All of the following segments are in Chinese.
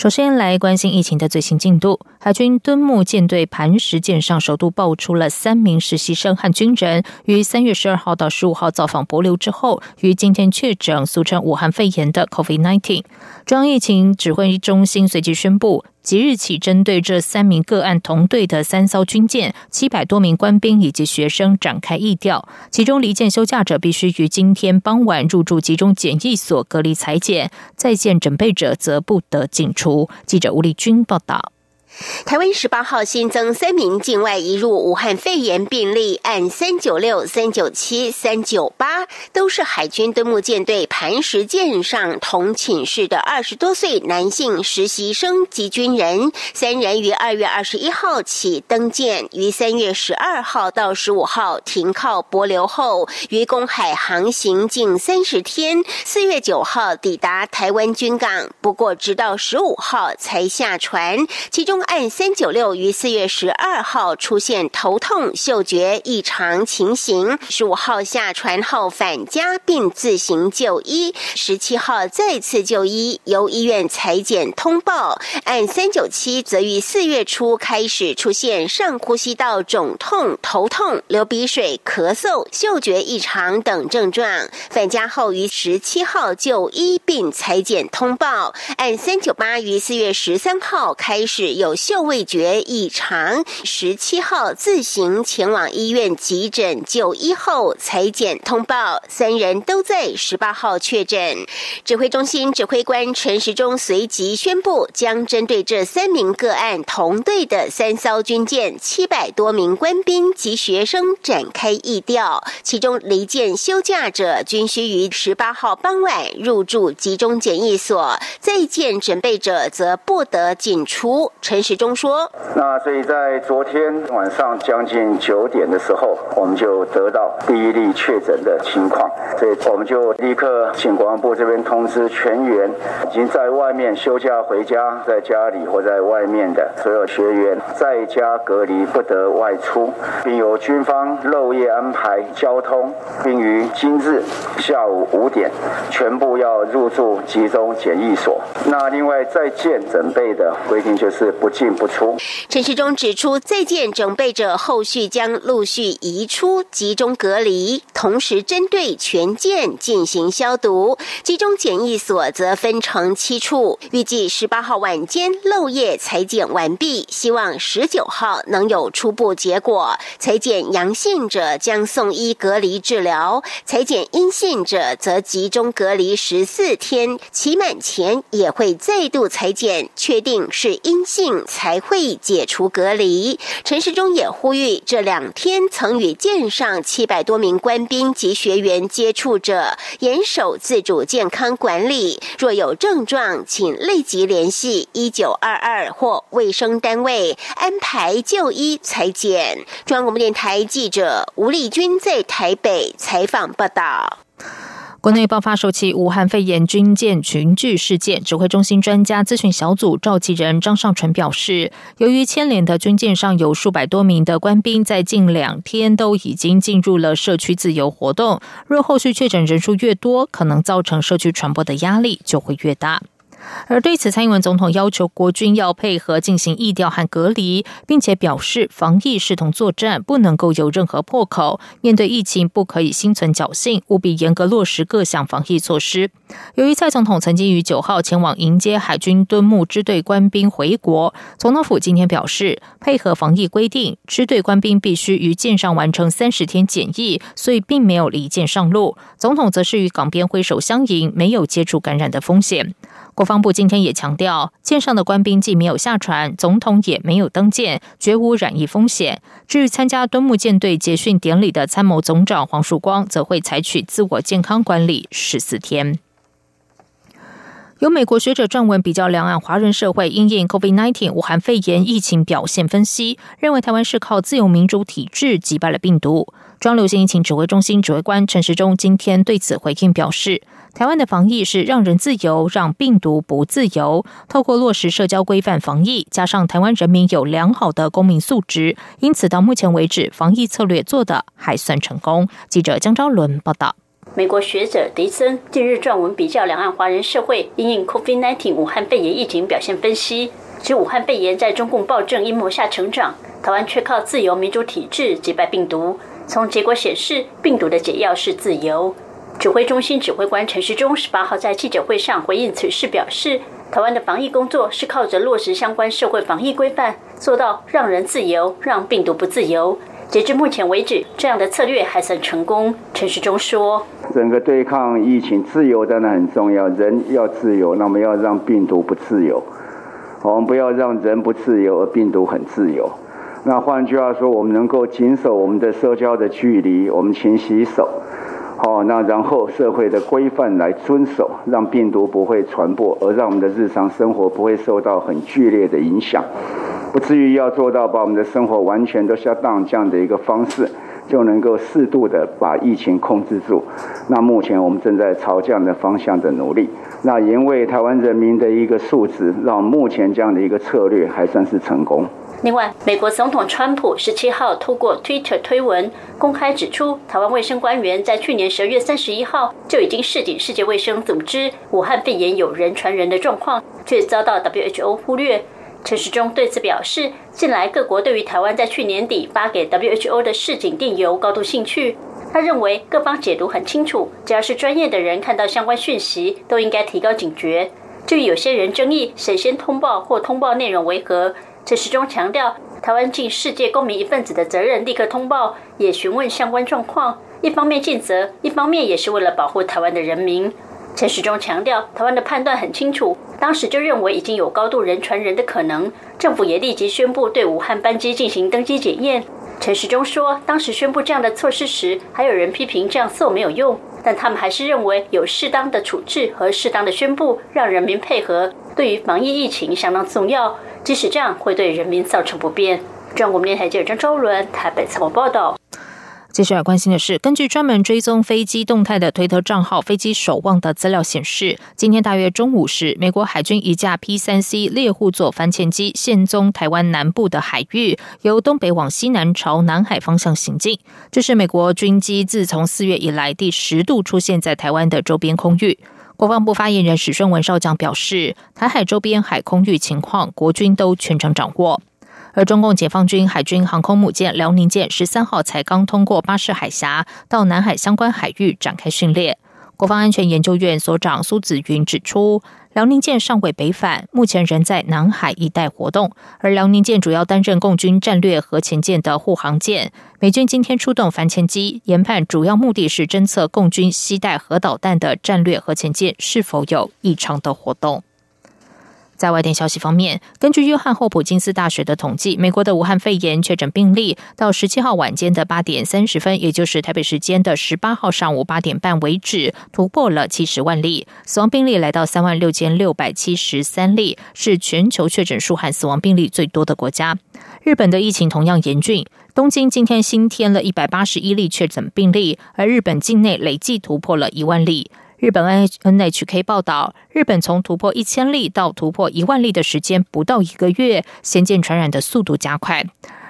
首先来关心疫情的最新进度。海军敦木舰队磐石舰上首度爆出了三名实习生和军人于三月十二号到十五号造访博流之后，于今天确诊俗称武汉肺炎的 COVID-19。中央疫情指挥中心随即宣布。即日起，针对这三名个案同队的三艘军舰、七百多名官兵以及学生展开议调，其中离舰休假者必须于今天傍晚入住集中检疫所隔离裁剪，在线准备者则不得进出。记者吴立军报道。台湾十八号新增三名境外移入武汉肺炎病例，按三九六、三九七、三九八，都是海军敦木舰队磐石舰上同寝室的二十多岁男性实习生及军人。三人于二月二十一号起登舰，于三月十二号到十五号停靠泊流后，于公海航行近三十天，四月九号抵达台湾军港，不过直到十五号才下船，其中。案三九六于四月十二号出现头痛、嗅觉异常情形，十五号下船后返家并自行就医，十七号再次就医，由医院裁剪通报。案三九七则于四月初开始出现上呼吸道肿痛、头痛、流鼻水、咳嗽、嗅觉异常等症状，返家后于十七号就医并裁剪通报。案三九八于四月十三号开始有。嗅味觉异常，十七号自行前往医院急诊就医后裁剪通报，三人都在十八号确诊。指挥中心指挥官陈时中随即宣布，将针对这三名个案同队的三艘军舰、七百多名官兵及学生展开疫调，其中离舰休假者均需于十八号傍晚入住集中检疫所，在舰准备者则不得进出。陈。其中说，那所以在昨天晚上将近九点的时候，我们就得到第一例确诊的情况，所以我们就立刻请国防部这边通知全员已经在外面休假回家，在家里或在外面的所有学员在家隔离，不得外出，并由军方漏夜安排交通，并于今日下午五点全部要入住集中检疫所。那另外在建准备的规定就是不。进不出。陈世忠指出，在建准备者后续将陆续移出集中隔离，同时针对全舰进行消毒。集中检疫所则分成七处，预计十八号晚间漏夜裁剪完毕，希望十九号能有初步结果。裁剪阳性者将送医隔离治疗，裁剪阴性者则集中隔离十四天，期满前也会再度裁剪，确定是阴性。才会解除隔离。陈时中也呼吁，这两天曾与舰上七百多名官兵及学员接触者，严守自主健康管理。若有症状，请立即联系一九二二或卫生单位安排就医裁剪。中央广播电台记者吴丽君在台北采访报道。国内爆发首起武汉肺炎军舰群聚事件，指挥中心专家咨询小组召集人张尚淳表示，由于牵连的军舰上有数百多名的官兵，在近两天都已经进入了社区自由活动，若后续确诊人数越多，可能造成社区传播的压力就会越大。而对此，蔡英文总统要求国军要配合进行疫调和隔离，并且表示防疫视同作战，不能够有任何破口。面对疫情，不可以心存侥幸，务必严格落实各项防疫措施。由于蔡总统曾经于九号前往迎接海军敦木支队官兵回国，总统府今天表示，配合防疫规定，支队官兵必须于舰上完成三十天检疫，所以并没有离舰上路。总统则是与港边挥手相迎，没有接触感染的风险。国防部今天也强调，舰上的官兵既没有下船，总统也没有登舰，绝无染疫风险。至于参加敦木舰队结训典礼的参谋总长黄曙光，则会采取自我健康管理十四天。有美国学者撰文比较两岸华人社会因应 COVID-19 武汉肺炎疫情表现分析，认为台湾是靠自由民主体制击败了病毒。庄流行疫情指挥中心指挥官陈时中今天对此回应表示，台湾的防疫是让人自由，让病毒不自由。透过落实社交规范防疫，加上台湾人民有良好的公民素质，因此到目前为止，防疫策略做得还算成功。记者江昭伦报道。美国学者迪森近日撰文比较两岸华人社会因应 COVID-19 武汉肺炎疫情表现分析，指武汉肺炎在中共暴政阴谋下成长，台湾却靠自由民主体制击败病毒。从结果显示，病毒的解药是自由。指挥中心指挥官陈时中十八号在记者会上回应此事表示，台湾的防疫工作是靠着落实相关社会防疫规范，做到让人自由，让病毒不自由。截至目前为止，这样的策略还算成功。陈时中说：“整个对抗疫情，自由当然很重要，人要自由，那么要让病毒不自由。我们不要让人不自由，而病毒很自由。那换句话说，我们能够谨守我们的社交的距离，我们勤洗手。好，那然后社会的规范来遵守，让病毒不会传播，而让我们的日常生活不会受到很剧烈的影响。”不至于要做到把我们的生活完全都下档这样的一个方式，就能够适度的把疫情控制住。那目前我们正在朝这样的方向的努力。那因为台湾人民的一个素质，让目前这样的一个策略还算是成功。另外，美国总统川普十七号透过 Twitter 推文公开指出，台湾卫生官员在去年十二月三十一号就已经示警世界卫生组织武汉肺炎有人传人的状况，却遭到 WHO 忽略。陈时中对此表示，近来各国对于台湾在去年底发给 WHO 的示警电邮高度兴趣。他认为各方解读很清楚，只要是专业的人看到相关讯息，都应该提高警觉。至于有些人争议谁先通报或通报内容为何，陈时中强调，台湾尽世界公民一份子的责任，立刻通报，也询问相关状况。一方面尽责，一方面也是为了保护台湾的人民。陈时中强调，台湾的判断很清楚，当时就认为已经有高度人传人的可能，政府也立即宣布对武汉班机进行登机检验。陈时中说，当时宣布这样的措施时，还有人批评这样做没有用，但他们还是认为有适当的处置和适当的宣布，让人民配合，对于防疫疫情相当重要。即使这样会对人民造成不便。中国电台记者张周伦台北采访报道。接下来关心的是，根据专门追踪飞机动态的推特账号“飞机守望”的资料显示，今天大约中午时，美国海军一架 P 三 C 猎户座反潜机现踪台湾南部的海域，由东北往西南朝南海方向行进。这是美国军机自从四月以来第十度出现在台湾的周边空域。国防部发言人史顺文少将表示，台海周边海空域情况，国军都全程掌握。而中共解放军海军航空母舰辽宁舰十三号才刚通过巴士海峡，到南海相关海域展开训练。国防安全研究院所长苏子云指出，辽宁舰尚未北返，目前仍在南海一带活动。而辽宁舰主要担任共军战略核潜舰的护航舰。美军今天出动反潜机，研判主要目的是侦测共军携带核导弹的战略核潜舰是否有异常的活动。在外电消息方面，根据约翰霍普金斯大学的统计，美国的武汉肺炎确诊病例到十七号晚间的八点三十分，也就是台北时间的十八号上午八点半为止，突破了七十万例，死亡病例来到三万六千六百七十三例，是全球确诊数和死亡病例最多的国家。日本的疫情同样严峻，东京今天新添了一百八十一例确诊病例，而日本境内累计突破了一万例。日本 N N H K 报道，日本从突破一千例到突破一万例的时间不到一个月，先见传染的速度加快。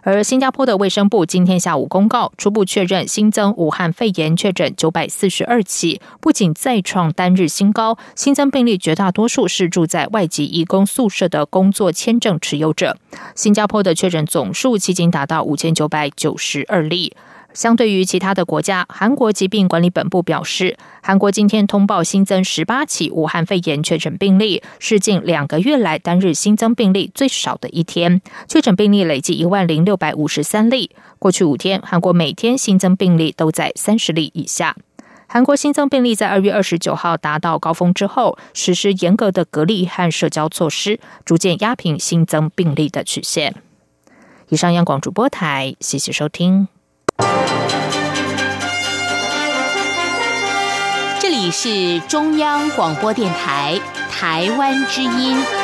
而新加坡的卫生部今天下午公告，初步确认新增武汉肺炎确诊九百四十二起，不仅再创单日新高，新增病例绝大多数是住在外籍移工宿舍的工作签证持有者。新加坡的确诊总数迄今达到五千九百九十二例。相对于其他的国家，韩国疾病管理本部表示，韩国今天通报新增十八起武汉肺炎确诊病例，是近两个月来单日新增病例最少的一天。确诊病例累计一万零六百五十三例。过去五天，韩国每天新增病例都在三十例以下。韩国新增病例在二月二十九号达到高峰之后，实施严格的隔离和社交措施，逐渐压平新增病例的曲线。以上央广主播台，谢谢收听。你是中央广播电台。台湾之音。